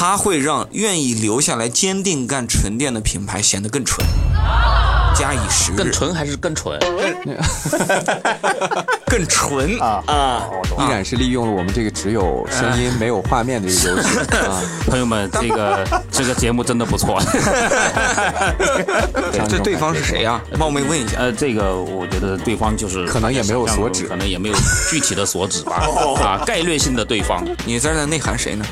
它会让愿意留下来坚定干纯电的品牌显得更纯。加以时日，更纯还是更蠢？更纯啊啊！依然是利用了我们这个只有声音没有画面的一个优势啊！朋友们，这个 这个节目真的不错。这对方是谁呀？冒昧问一下。呃，这个我觉得对方就是可能也没有所指，可能也没有具体的所指吧。啊，概略性的对方。你在那内涵谁呢？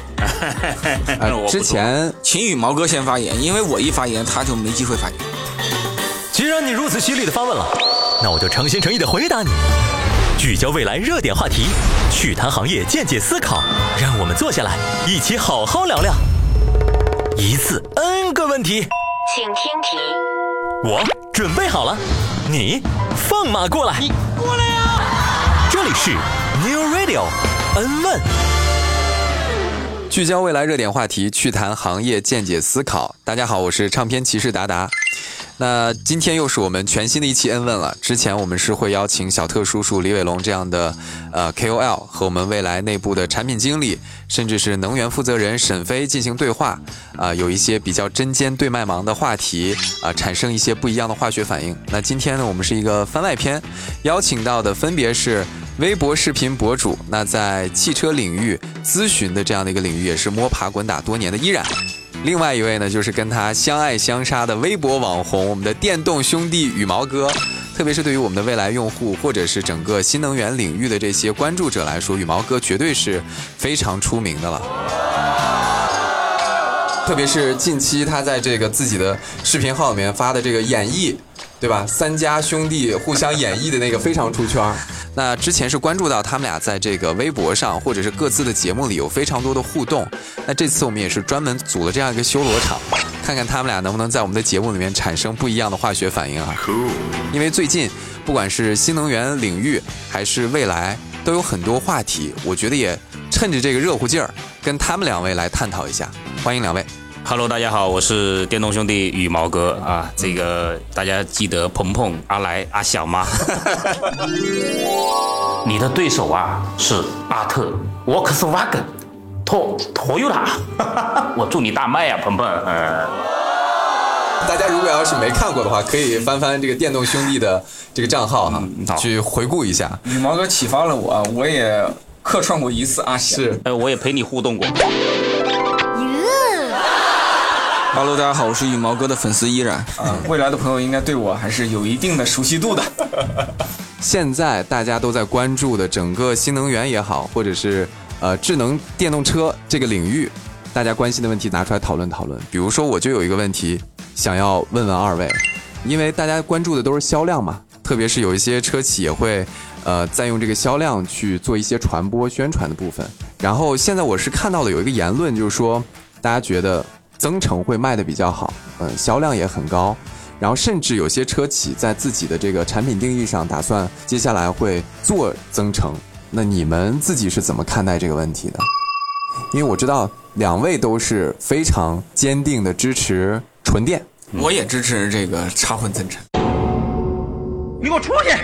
之前秦羽毛哥先发言，因为我一发言他就没机会发言。既然你如此犀利的发问了，那我就诚心诚意的回答你。聚焦未来热点话题，趣谈行业见解思考，让我们坐下来一起好好聊聊。一次 N 个问题，请听题。我准备好了，你放马过来。你过来呀！这里是 New Radio N 问。聚焦未来热点话题，趣谈行业见解思考。大家好，我是唱片骑士达达。那今天又是我们全新的一期 N 问了。之前我们是会邀请小特叔叔李伟龙这样的呃 KOL 和我们未来内部的产品经理，甚至是能源负责人沈飞进行对话，啊，有一些比较针尖对麦芒的话题，啊，产生一些不一样的化学反应。那今天呢，我们是一个番外篇，邀请到的分别是微博视频博主，那在汽车领域咨询的这样的一个领域也是摸爬滚打多年的依然。另外一位呢，就是跟他相爱相杀的微博网红，我们的电动兄弟羽毛哥。特别是对于我们的未来用户，或者是整个新能源领域的这些关注者来说，羽毛哥绝对是非常出名的了。特别是近期他在这个自己的视频号里面发的这个演绎。对吧？三家兄弟互相演绎的那个非常出圈。那之前是关注到他们俩在这个微博上，或者是各自的节目里有非常多的互动。那这次我们也是专门组了这样一个修罗场，看看他们俩能不能在我们的节目里面产生不一样的化学反应啊！因为最近不管是新能源领域还是未来，都有很多话题，我觉得也趁着这个热乎劲儿，跟他们两位来探讨一下。欢迎两位。Hello，大家好，我是电动兄弟羽毛哥啊。这个大家记得鹏鹏、阿来、阿小吗？你的对手啊是阿特、沃克斯瓦根、托托尤塔。我祝你大卖啊，鹏鹏。嗯。大家如果要是没看过的话，可以翻翻这个电动兄弟的这个账号哈，去回顾一下。羽毛哥启发了我，我也客串过一次阿小，是，呃，我也陪你互动过。Hello，大家好，我是羽毛哥的粉丝依然啊。未来的朋友应该对我还是有一定的熟悉度的。现在大家都在关注的整个新能源也好，或者是呃智能电动车这个领域，大家关心的问题拿出来讨论讨论。比如说，我就有一个问题想要问问二位，因为大家关注的都是销量嘛，特别是有一些车企也会呃在用这个销量去做一些传播宣传的部分。然后现在我是看到了有一个言论，就是说大家觉得。增程会卖的比较好，嗯，销量也很高，然后甚至有些车企在自己的这个产品定义上打算接下来会做增程。那你们自己是怎么看待这个问题的？因为我知道两位都是非常坚定的支持纯电，我也支持这个插混增程。你给我出去！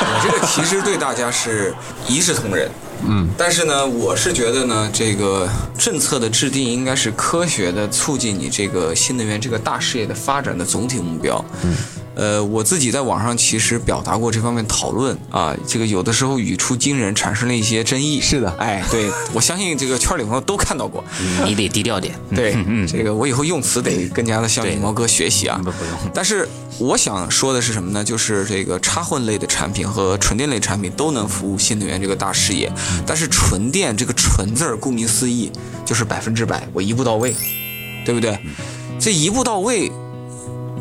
我这个其实对大家是一视同仁。嗯，但是呢，我是觉得呢，这个政策的制定应该是科学的，促进你这个新能源这个大事业的发展的总体目标。嗯。呃，我自己在网上其实表达过这方面讨论啊，这个有的时候语出惊人，产生了一些争议。是的，哎，对我相信这个圈里朋友都看到过。你得低调点。对，这个我以后用词得更加的向羽毛哥学习啊。不不用。但是我想说的是什么呢？就是这个插混类的产品和纯电类产品都能服务新能源这个大事业，但是纯电这个“纯”字儿，顾名思义就是百分之百，我一步到位，对不对？这一步到位。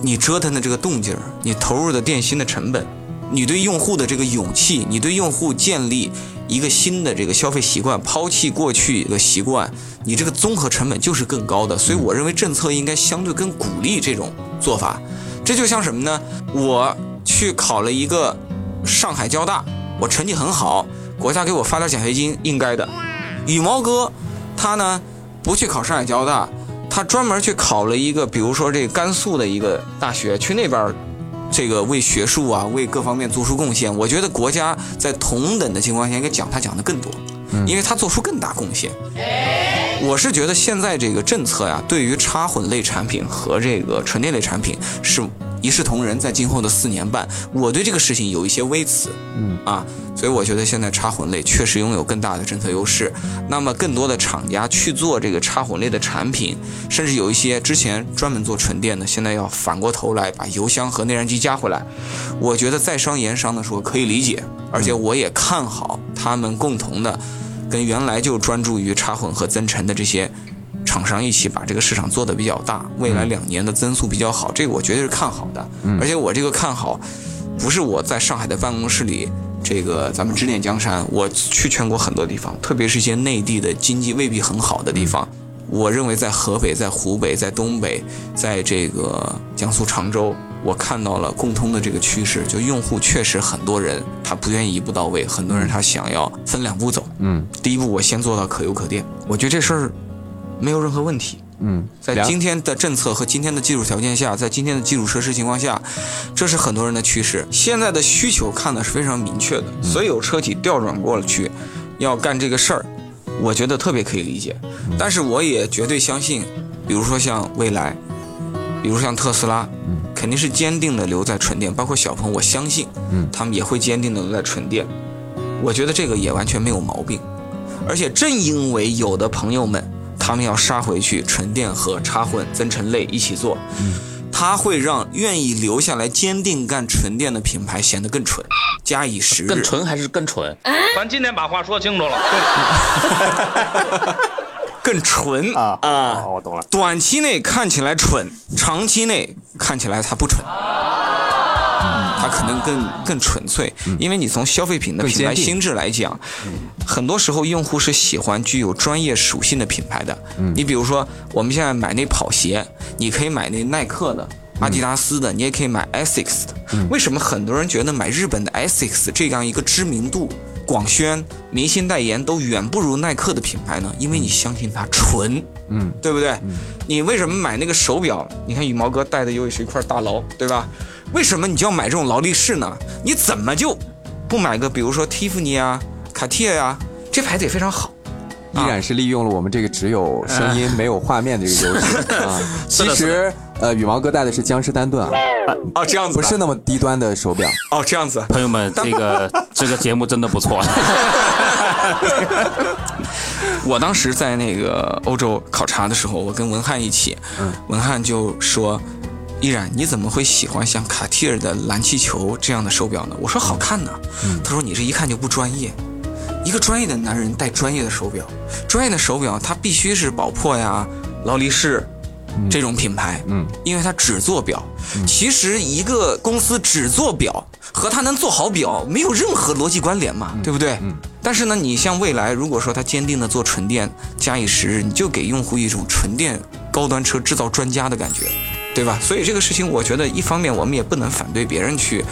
你折腾的这个动静，你投入的电芯的成本，你对用户的这个勇气，你对用户建立一个新的这个消费习惯，抛弃过去的习惯，你这个综合成本就是更高的。所以我认为政策应该相对更鼓励这种做法。这就像什么呢？我去考了一个上海交大，我成绩很好，国家给我发点奖学金，应该的。羽毛哥，他呢不去考上海交大。他专门去考了一个，比如说这甘肃的一个大学，去那边，这个为学术啊，为各方面做出贡献。我觉得国家在同等的情况下应该奖他奖的更多，因为他做出更大贡献。我是觉得现在这个政策呀，对于插混类产品和这个纯电类产品是一视同仁。在今后的四年半，我对这个事情有一些微词，嗯啊，所以我觉得现在插混类确实拥有更大的政策优势。那么，更多的厂家去做这个插混类的产品，甚至有一些之前专门做纯电的，现在要反过头来把油箱和内燃机加回来。我觉得在商言商的时候可以理解，而且我也看好他们共同的。跟原来就专注于插混和增程的这些厂商一起把这个市场做得比较大，未来两年的增速比较好，这个我绝对是看好的。而且我这个看好，不是我在上海的办公室里，这个咱们指点江山，我去全国很多地方，特别是一些内地的经济未必很好的地方，我认为在河北、在湖北、在东北，在这个江苏常州。我看到了共通的这个趋势，就用户确实很多人他不愿意一步到位，很多人他想要分两步走。嗯，第一步我先做到可油可电，我觉得这事儿没有任何问题。嗯，在今天的政策和今天的技术条件下，在今天的基础设施情况下，这是很多人的趋势。现在的需求看的是非常明确的，所有车企调转过去要干这个事儿，我觉得特别可以理解。但是我也绝对相信，比如说像蔚来，比如像特斯拉。肯定是坚定的留在纯电，包括小鹏，我相信，嗯，他们也会坚定的留在纯电。我觉得这个也完全没有毛病。而且正因为有的朋友们他们要杀回去沉淀和插混增程类一起做，嗯，它会让愿意留下来坚定干纯电的品牌显得更蠢。加以时日，更纯还是更蠢？咱今天把话说清楚了。更纯啊啊！我懂了。短期内看起来蠢，长期内看起来它不蠢，它可能更更纯粹。因为你从消费品的品牌心智来讲，很多时候用户是喜欢具有专业属性的品牌的。你比如说，我们现在买那跑鞋，你可以买那耐克的、阿迪达斯的，你也可以买 Asics 的。为什么很多人觉得买日本的 Asics 这样一个知名度？广宣、明星代言都远不如耐克的品牌呢，因为你相信它纯，嗯，对不对？你为什么买那个手表？你看羽毛哥戴的又是一块大劳，对吧？为什么你就要买这种劳力士呢？你怎么就不买个比如说蒂芙尼啊、卡地亚呀？这牌子也非常好。依然是利用了我们这个只有声音没有画面的一个优势 啊。其实，呃，羽毛哥戴的是江诗丹顿啊。哦，这样子不是那么低端的手表。哦，这样子，朋友们，这个 这个节目真的不错。我当时在那个欧洲考察的时候，我跟文翰一起，文翰就说：“依然，你怎么会喜欢像卡地尔的蓝气球这样的手表呢？”我说：“好看呢。”他说：“你这一看就不专业。”一个专业的男人戴专业的手表，专业的手表它必须是宝珀呀、劳力士这种品牌，嗯，因为它只做表。其实一个公司只做表和它能做好表没有任何逻辑关联嘛，对不对？嗯。但是呢，你像未来，如果说它坚定的做纯电，假以时日，你就给用户一种纯电高端车制造专家的感觉，对吧？所以这个事情，我觉得一方面我们也不能反对别人去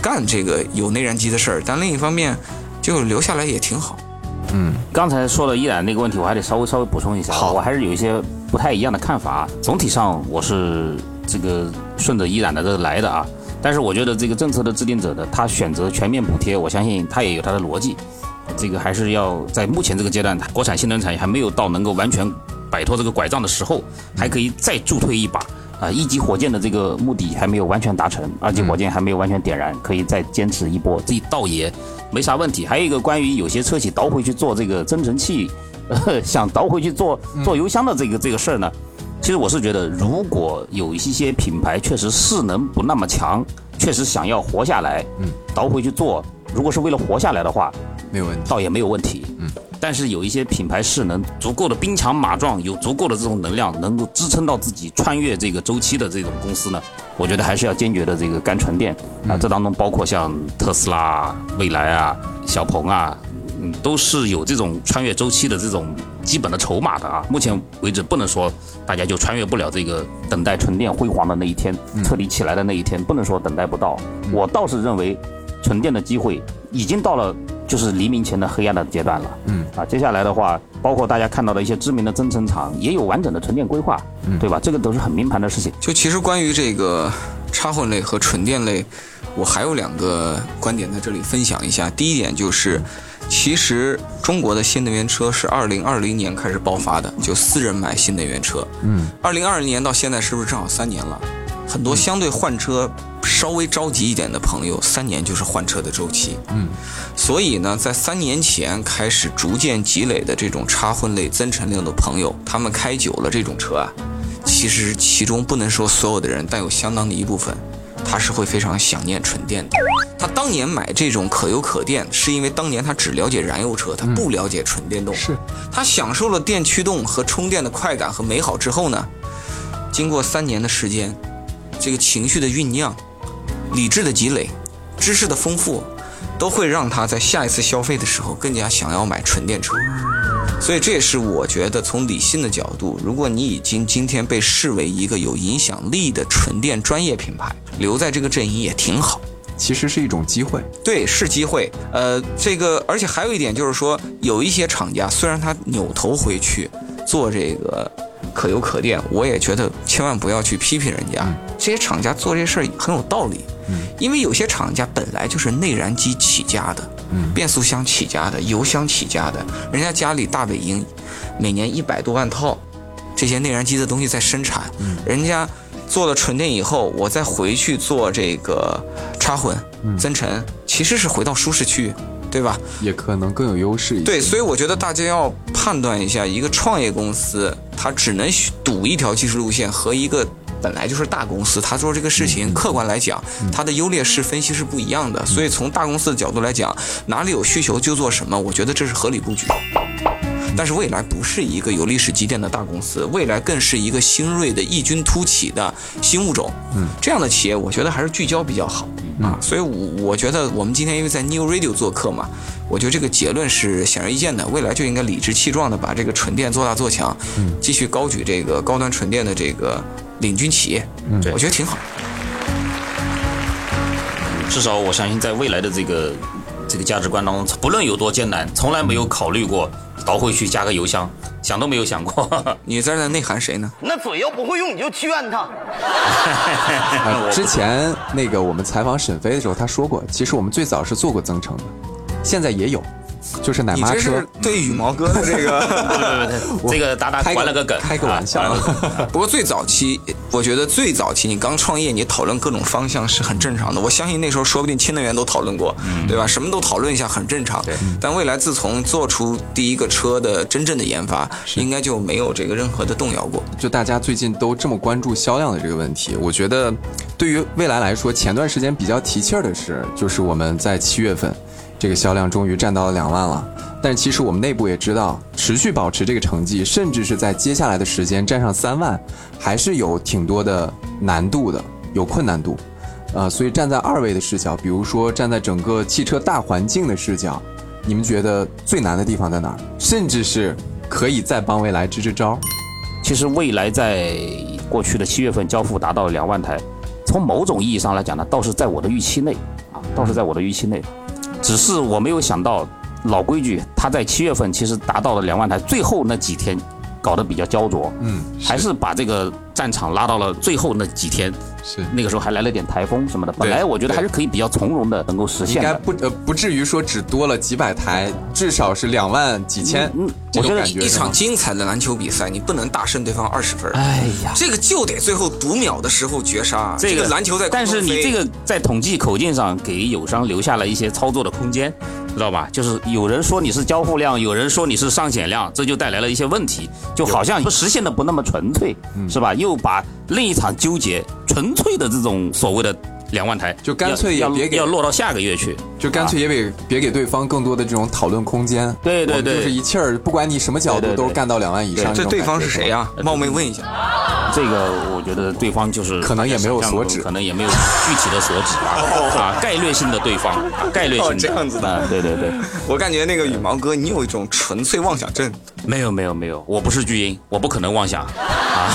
干这个有内燃机的事儿，但另一方面。就留下来也挺好，嗯，刚才说了依然那个问题，我还得稍微稍微补充一下，我还是有一些不太一样的看法。总体上我是这个顺着依然的这个来的啊，但是我觉得这个政策的制定者的他选择全面补贴，我相信他也有他的逻辑。这个还是要在目前这个阶段，国产新能源产业还没有到能够完全摆脱这个拐杖的时候，还可以再助推一把。啊，一级火箭的这个目的还没有完全达成，二级火箭还没有完全点燃，可以再坚持一波，自己倒也没啥问题。还有一个关于有些车企倒回去做这个增程器，想倒回去做做油箱的这个这个事儿呢，其实我是觉得，如果有一些品牌确实势能不那么强，确实想要活下来，嗯，倒回去做，如果是为了活下来的话，没有问题，倒也没有问题，嗯。但是有一些品牌是能足够的兵强马壮，有足够的这种能量，能够支撑到自己穿越这个周期的这种公司呢，我觉得还是要坚决的这个干纯电啊。这当中包括像特斯拉、蔚来啊、小鹏啊，嗯，都是有这种穿越周期的这种基本的筹码的啊。目前为止，不能说大家就穿越不了这个等待纯电辉煌的那一天，彻底起来的那一天，不能说等待不到。我倒是认为，纯电的机会已经到了。就是黎明前的黑暗的阶段了，嗯啊，接下来的话，包括大家看到的一些知名的增程厂，也有完整的纯电规划，嗯，对吧？这个都是很明盘的事情。就其实关于这个插混类和纯电类，我还有两个观点在这里分享一下。第一点就是，其实中国的新能源车是二零二零年开始爆发的，就私人买新能源车。嗯，二零二零年到现在是不是正好三年了？很多相对换车稍微着急一点的朋友，三年就是换车的周期。嗯，所以呢，在三年前开始逐渐积累的这种插混类、增程类的朋友，他们开久了这种车啊，其实其中不能说所有的人，但有相当的一部分，他是会非常想念纯电的。他当年买这种可油可电，是因为当年他只了解燃油车，他不了解纯电动。是，他享受了电驱动和充电的快感和美好之后呢，经过三年的时间，这个情绪的酝酿、理智的积累、知识的丰富，都会让他在下一次消费的时候更加想要买纯电车。所以这也是我觉得从理性的角度，如果你已经今天被视为一个有影响力的纯电专业品牌，留在这个阵营也挺好。其实是一种机会。对，是机会。呃，这个，而且还有一点就是说，有一些厂家虽然他扭头回去做这个可油可电，我也觉得千万不要去批评人家。这些厂家做这事儿很有道理，因为有些厂家本来就是内燃机起家的，变速箱起家的，油箱起家的，人家家里大本营每年一百多万套这些内燃机的东西在生产，人家做了纯电以后，我再回去做这个插混、增程，其实是回到舒适区，对吧？也可能更有优势一些。对，所以我觉得大家要判断一下，一个创业公司它只能赌一条技术路线，和一个本来就是大公司，他做这个事情，客观来讲，他的优劣势分析是不一样的。所以从大公司的角度来讲，哪里有需求就做什么，我觉得这是合理布局。但是未来不是一个有历史积淀的大公司，未来更是一个新锐的异军突起的新物种。嗯，这样的企业，我觉得还是聚焦比较好啊。所以我，我觉得我们今天因为在 New Radio 做客嘛，我觉得这个结论是显而易见的。未来就应该理直气壮的把这个纯电做大做强，继续高举这个高端纯电的这个领军企业。嗯我觉得挺好。至少我相信，在未来的这个这个价值观当中，不论有多艰难，从来没有考虑过倒回去加个油箱，想都没有想过。你在那内涵谁呢？那嘴要不会用，你就劝他。啊，之前那个我们采访沈飞的时候，他说过，其实我们最早是做过增程的，现在也有，就是奶妈车是。对羽毛哥的这个。对对对，这个达达开玩了个梗，开个玩笑。啊 不过最早期，我觉得最早期你刚创业，你讨论各种方向是很正常的。我相信那时候说不定新能源都讨论过，对吧？什么都讨论一下很正常。但未来自从做出第一个车的真正的研发，应该就没有这个任何的动摇过。就大家最近都这么关注销量的这个问题，我觉得对于未来来说，前段时间比较提气儿的是，就是我们在七月份，这个销量终于占到了两万了。但其实我们内部也知道，持续保持这个成绩，甚至是在接下来的时间占上三万，还是有挺多的难度的，有困难度。呃，所以站在二位的视角，比如说站在整个汽车大环境的视角，你们觉得最难的地方在哪儿？甚至是可以再帮未来支支招？其实未来在过去的七月份交付达到了两万台，从某种意义上来讲呢，倒是在我的预期内啊，倒是在我的预期内。只是我没有想到，老规矩，它在七月份其实达到了两万台，最后那几天搞得比较焦灼，嗯，还是把这个战场拉到了最后那几天。是那个时候还来了点台风什么的，本来我觉得还是可以比较从容的能够实现应该。不呃不至于说只多了几百台，至少是两万几千，嗯我觉得一场精彩的篮球比赛，你不能大胜对方二十分。哎呀，这个就得最后读秒的时候绝杀。这个篮球在但是你这个在统计口径上给友商留下了一些操作的空间，知道吧？就是有人说你是交付量，有人说你是上险量，这就带来了一些问题，就好像实现的不那么纯粹，嗯是吧？又把另一场纠结纯粹的这种所谓的两万台，就干脆也要别给要落到下个月去。就干脆也别别给对方更多的这种讨论空间。对对对就是一气儿，不管你什么角度，都干到两万以上。这对方是谁呀？呀？冒昧问一下。这个我觉得对方就是可能也没有所指可能也没有具体的所指啊，啊，概率性的对方，啊概率性的哦这样子的啊，对对对。我感觉那个羽毛哥，你有一种纯粹妄想症。没有没有没有，我不是巨婴，我不可能妄想 啊。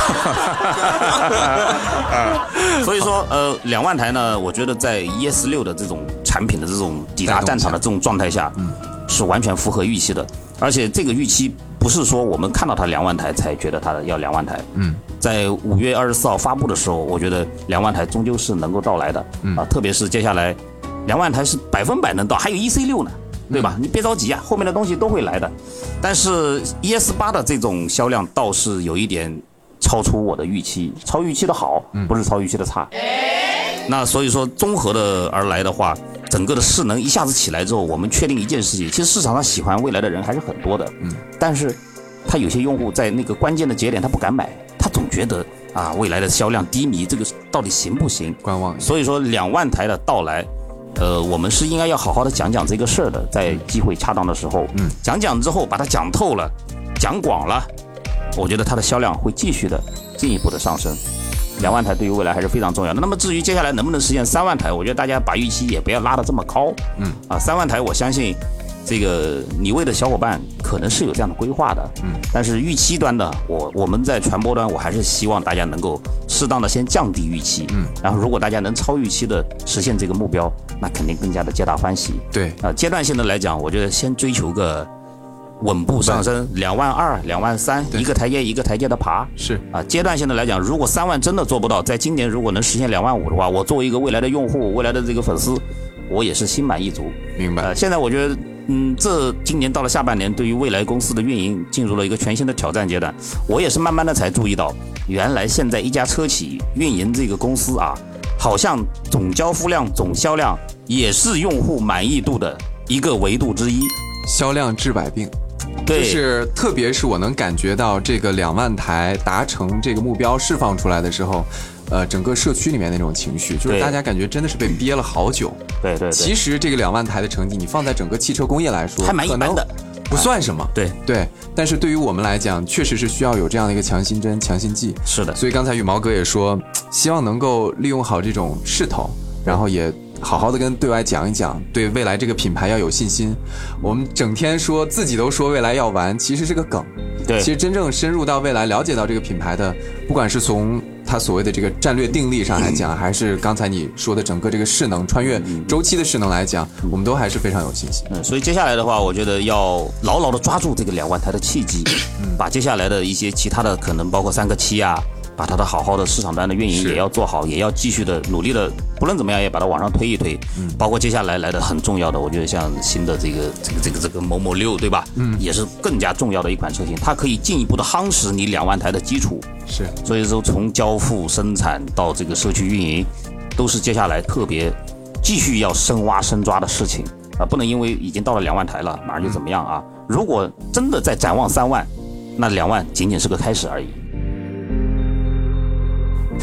所以说，呃，两万台呢，我觉得在 ES 六的这种产品的这种抵达战场的这种状态下，嗯，是完全符合预期的。而且这个预期不不是说我们看到它两万台才觉得它要两万台。嗯，在五月二十四号发布的时候，我觉得两万台终究是能够到来的。嗯啊，特别是接下来两万台是百分百能到，还有 E C 六呢，对吧？你别着急啊，后面的东西都会来的。但是 E S 八的这种销量倒是有一点超出我的预期，超预期的好，不是超预期的差。那所以说综合的而来的话，整个的势能一下子起来之后，我们确定一件事情，其实市场上喜欢未来的人还是很多的。嗯，但是他有些用户在那个关键的节点他不敢买，他总觉得啊未来的销量低迷，这个到底行不行？观望。所以说两万台的到来，呃，我们是应该要好好的讲讲这个事儿的，在机会恰当的时候，嗯，讲讲之后把它讲透了，讲广了，我觉得它的销量会继续的进一步的上升。两万台对于未来还是非常重要的。那么至于接下来能不能实现三万台，我觉得大家把预期也不要拉得这么高。嗯，啊，三万台，我相信这个你为的小伙伴可能是有这样的规划的。嗯，但是预期端的，我我们在传播端，我还是希望大家能够适当的先降低预期。嗯，然后如果大家能超预期的实现这个目标，那肯定更加的皆大欢喜。对，啊，阶段性的来讲，我觉得先追求个。稳步上升，两万二、两万三，一个台阶一个台阶的爬。是啊，阶段性的来讲，如果三万真的做不到，在今年如果能实现两万五的话，我作为一个未来的用户，未来的这个粉丝，我也是心满意足。明白。呃，现在我觉得，嗯，这今年到了下半年，对于未来公司的运营进入了一个全新的挑战阶段。我也是慢慢的才注意到，原来现在一家车企运营这个公司啊，好像总交付量、总销量也是用户满意度的一个维度之一。销量治百病。就是特别是我能感觉到这个两万台达成这个目标释放出来的时候，呃，整个社区里面那种情绪，就是大家感觉真的是被憋了好久。对对。其实这个两万台的成绩，你放在整个汽车工业来说，还蛮一般的，不算什么。对对。但是对于我们来讲，确实是需要有这样的一个强心针、强心剂。是的。所以刚才羽毛哥也说，希望能够利用好这种势头，然后也。好好的跟对外讲一讲，对未来这个品牌要有信心。我们整天说自己都说未来要玩，其实是个梗。对，其实真正深入到未来，了解到这个品牌的，不管是从它所谓的这个战略定力上来讲，还是刚才你说的整个这个势能穿越周期的势能来讲，我们都还是非常有信心。嗯，所以接下来的话，我觉得要牢牢的抓住这个两万台的契机，把接下来的一些其他的可能包括三个七啊。把它的好好的市场端的运营也要做好，也要继续的努力的，不论怎么样也把它往上推一推。嗯，包括接下来来的很重要的，我觉得像新的这个这个这个这个某某六，对吧？嗯，也是更加重要的一款车型，它可以进一步的夯实你两万台的基础。是，所以说从交付、生产到这个社区运营，都是接下来特别继续要深挖深抓的事情啊！不能因为已经到了两万台了，马上就怎么样啊？如果真的在展望三万，那两万仅仅是个开始而已。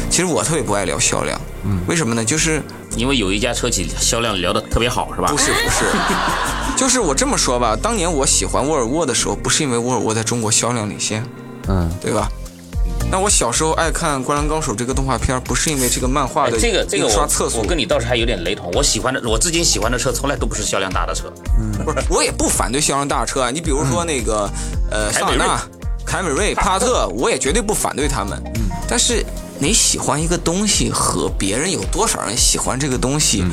其实我特别不爱聊销量，嗯，为什么呢？就是因为有一家车企销量聊得特别好，是吧？不是不是，就是我这么说吧，当年我喜欢沃尔沃的时候，不是因为沃尔沃在中国销量领先，嗯，对吧？那我小时候爱看《灌篮高手》这个动画片，不是因为这个漫画的这个这个刷厕所，我跟你倒是还有点雷同。我喜欢的，我至今喜欢的车从来都不是销量大的车，嗯，不是，我也不反对销量大的车啊。你比如说那个呃，桑塔纳、凯美瑞、帕萨特，我也绝对不反对他们，嗯，但是。你喜欢一个东西和别人有多少人喜欢这个东西，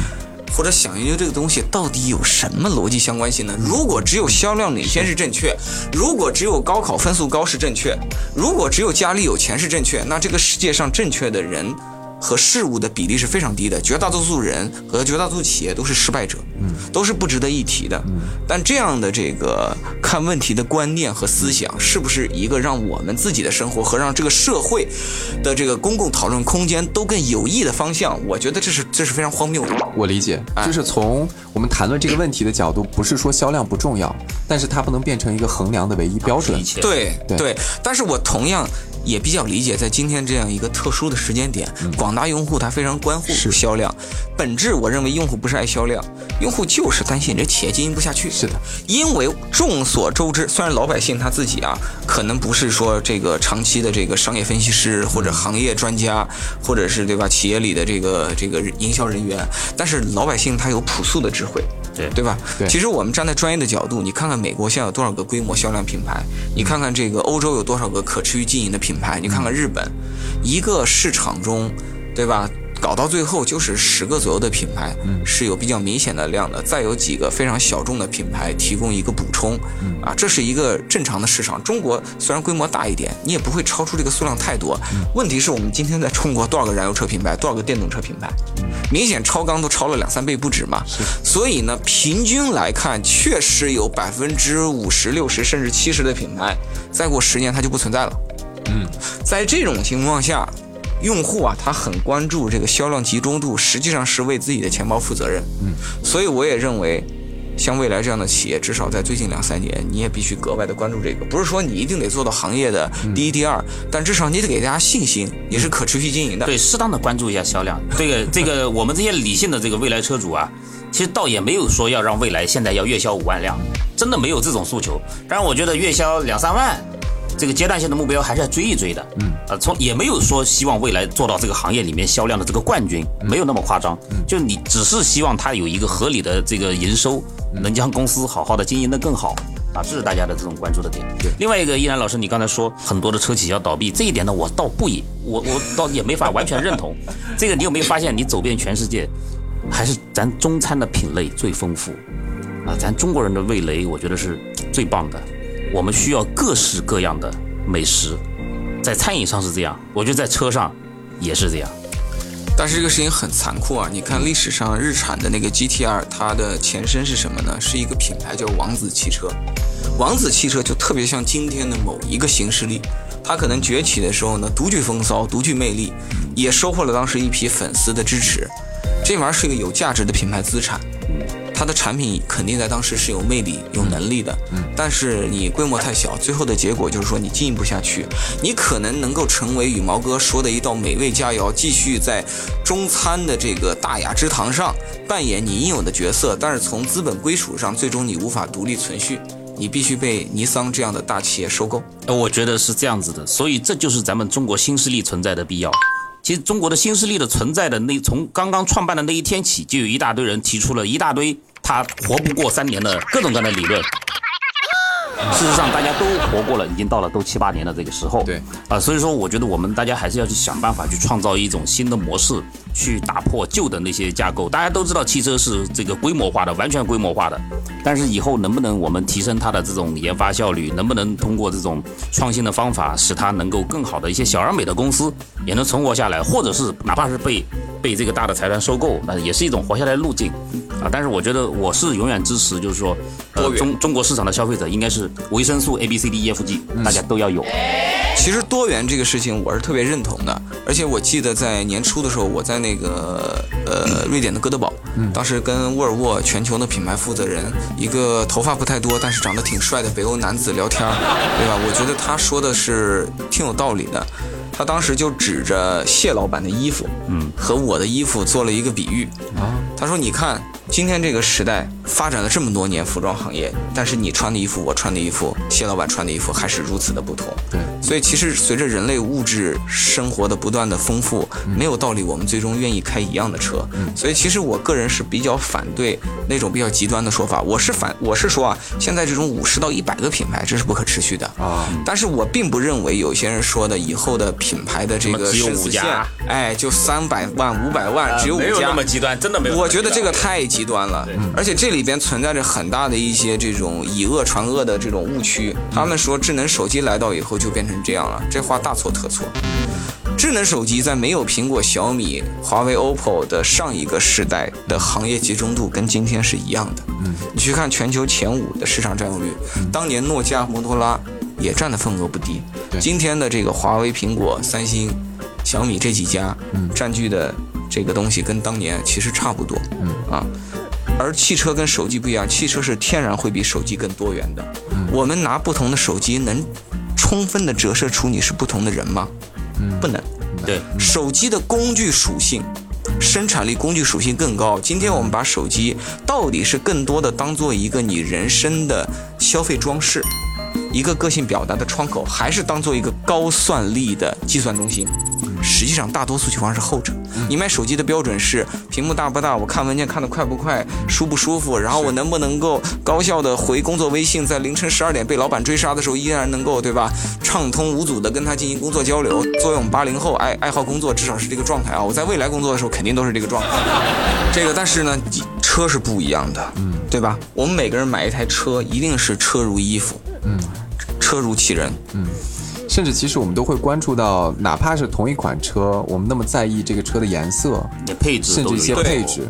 或者想研究这个东西到底有什么逻辑相关性呢？如果只有销量领先是正确，如果只有高考分数高是正确，如果只有家里有钱是正确，那这个世界上正确的人。和事物的比例是非常低的，绝大多数人和绝大多数企业都是失败者，嗯，都是不值得一提的。嗯，但这样的这个看问题的观念和思想，是不是一个让我们自己的生活和让这个社会的这个公共讨论空间都更有益的方向？我觉得这是这是非常荒谬的。我理解，就是从我们谈论这个问题的角度，不是说销量不重要，但是它不能变成一个衡量的唯一标准。对对，但是我同样。也比较理解，在今天这样一个特殊的时间点，广大用户他非常关乎销量。本质我认为用户不是爱销量，用户就是担心你这企业经营不下去。是的，因为众所周知，虽然老百姓他自己啊，可能不是说这个长期的这个商业分析师或者行业专家，或者是对吧企业里的这个这个营销人员，但是老百姓他有朴素的智慧。对对吧？对，其实我们站在专业的角度，你看看美国现在有多少个规模销量品牌，你看看这个欧洲有多少个可持续经营的品牌，你看看日本，一个市场中，对吧？搞到最后就是十个左右的品牌是有比较明显的量的，再有几个非常小众的品牌提供一个补充，啊，这是一个正常的市场。中国虽然规模大一点，你也不会超出这个数量太多。问题是我们今天在中国多少个燃油车品牌，多少个电动车品牌，明显超纲都超了两三倍不止嘛。所以呢，平均来看，确实有百分之五十、六十甚至七十的品牌，再过十年它就不存在了。嗯，在这种情况下。用户啊，他很关注这个销量集中度，实际上是为自己的钱包负责任。嗯，所以我也认为，像未来这样的企业，至少在最近两三年，你也必须格外的关注这个。不是说你一定得做到行业的第一、第二，但至少你得给大家信心，你是可持续经营的。对，适当的关注一下销量。这个 这个，我们这些理性的这个未来车主啊，其实倒也没有说要让未来现在要月销五万辆，真的没有这种诉求。当然，我觉得月销两三万。这个阶段性的目标还是要追一追的，嗯，呃，从也没有说希望未来做到这个行业里面销量的这个冠军，没有那么夸张，就你只是希望它有一个合理的这个营收，能将公司好好的经营的更好，啊，这是大家的这种关注的点。对，另外一个，依然老师，你刚才说很多的车企要倒闭，这一点呢，我倒不也，我我倒也没法完全认同。这个你有没有发现，你走遍全世界，还是咱中餐的品类最丰富，啊，咱中国人的味蕾，我觉得是最棒的。我们需要各式各样的美食，在餐饮上是这样，我觉得在车上也是这样。但是这个事情很残酷啊！你看历史上日产的那个 GT-R，它的前身是什么呢？是一个品牌叫王子汽车。王子汽车就特别像今天的某一个新势力，它可能崛起的时候呢，独具风骚，独具魅力，也收获了当时一批粉丝的支持。这玩意儿是一个有价值的品牌资产。它的产品肯定在当时是有魅力、有能力的，嗯，但是你规模太小，最后的结果就是说你经营不下去。你可能能够成为羽毛哥说的一道美味佳肴，继续在中餐的这个大雅之堂上扮演你应有的角色，但是从资本归属上，最终你无法独立存续，你必须被尼桑这样的大企业收购。呃，我觉得是这样子的，所以这就是咱们中国新势力存在的必要。其实中国的新势力的存在的那从刚刚创办的那一天起，就有一大堆人提出了一大堆。他活不过三年的各种各样的理论。事实上，大家都活过了，已经到了都七八年的这个时候。对啊，所以说，我觉得我们大家还是要去想办法去创造一种新的模式，去打破旧的那些架构。大家都知道，汽车是这个规模化的，完全规模化的。但是以后能不能我们提升它的这种研发效率？能不能通过这种创新的方法，使它能够更好的一些小而美的公司也能存活下来，或者是哪怕是被被这个大的财团收购，那也是一种活下来的路径啊。但是我觉得我是永远支持，就是说，呃，中中国市场的消费者应该是。维生素 A B C D E F G，大家都要有。其实多元这个事情我是特别认同的，而且我记得在年初的时候，我在那个呃瑞典的哥德堡，当时跟沃尔沃全球的品牌负责人，一个头发不太多但是长得挺帅的北欧男子聊天，对吧？我觉得他说的是挺有道理的。他当时就指着谢老板的衣服，嗯，和我的衣服做了一个比喻啊。他说：“你看。”今天这个时代发展了这么多年，服装行业，但是你穿的衣服，我穿的衣服，谢老板穿的衣服还是如此的不同。对，所以其实随着人类物质生活的不断的丰富，没有道理我们最终愿意开一样的车。所以其实我个人是比较反对那种比较极端的说法。我是反，我是说啊，现在这种五十到一百个品牌，这是不可持续的啊。但是我并不认为有些人说的以后的品牌的这个只有五家，哎，就三百万、五百万，只有五家，没有那么极端，真的没有。我觉得这个太极。极端了，而且这里边存在着很大的一些这种以恶传恶的这种误区。他们说智能手机来到以后就变成这样了，这话大错特错。智能手机在没有苹果、小米、华为、OPPO 的上一个时代的行业集中度跟今天是一样的。嗯，你去看全球前五的市场占有率，当年诺基亚、摩托拉也占的份额不低。今天的这个华为、苹果、三星、小米这几家，占据的。这个东西跟当年其实差不多，嗯啊，而汽车跟手机不一样，汽车是天然会比手机更多元的。我们拿不同的手机，能充分的折射出你是不同的人吗？嗯，不能。对，手机的工具属性、生产力工具属性更高。今天我们把手机到底是更多的当做一个你人生的消费装饰，一个个性表达的窗口，还是当做一个高算力的计算中心？实际上大多数情况是后者。你买手机的标准是屏幕大不大，我看文件看得快不快，舒不舒服，然后我能不能够高效的回工作微信，在凌晨十二点被老板追杀的时候依然能够对吧畅通无阻的跟他进行工作交流。作为我们八零后爱爱好工作，至少是这个状态啊。我在未来工作的时候肯定都是这个状态。这个但是呢，车是不一样的，嗯，对吧？我们每个人买一台车，一定是车如衣服，嗯，车如其人，嗯。甚至其实我们都会关注到，哪怕是同一款车，我们那么在意这个车的颜色、配置，甚至一些配置。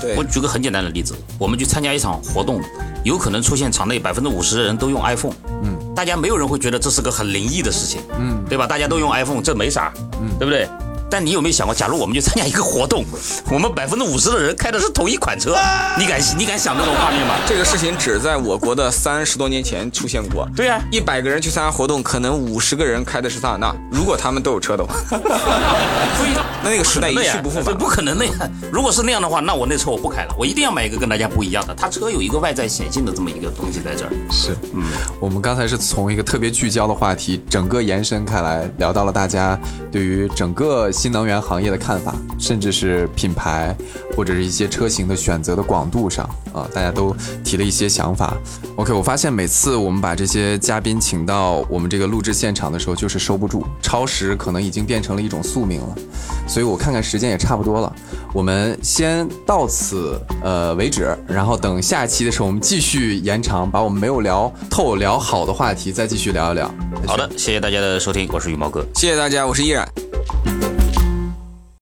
对，我举个很简单的例子，我们去参加一场活动，有可能出现场内百分之五十的人都用 iPhone，嗯，大家没有人会觉得这是个很灵异的事情，嗯，对吧？大家都用 iPhone，这没啥，嗯，对不对？但你有没有想过，假如我们去参加一个活动，我们百分之五十的人开的是同一款车，你敢你敢想这种画面吗？这个事情只在我国的 三十多年前出现过。对啊，一百个人去参加活动，可能五十个人开的是桑塔纳，如果他们都有车的话。所以那那个时代一去不复返，不可能那样。如果是那样的话，那我那车我不开了，我一定要买一个跟大家不一样的。他车有一个外在显性的这么一个东西在这儿。是，嗯，我们刚才是从一个特别聚焦的话题，整个延伸开来，聊到了大家对于整个新能源行业的。看法，甚至是品牌或者是一些车型的选择的广度上啊，大家都提了一些想法。OK，我发现每次我们把这些嘉宾请到我们这个录制现场的时候，就是收不住，超时可能已经变成了一种宿命了。所以我看看时间也差不多了，我们先到此呃为止，然后等下期的时候我们继续延长，把我们没有聊透、聊好的话题再继续聊一聊。好的，谢谢大家的收听，我是羽毛哥，谢谢大家，我是依然。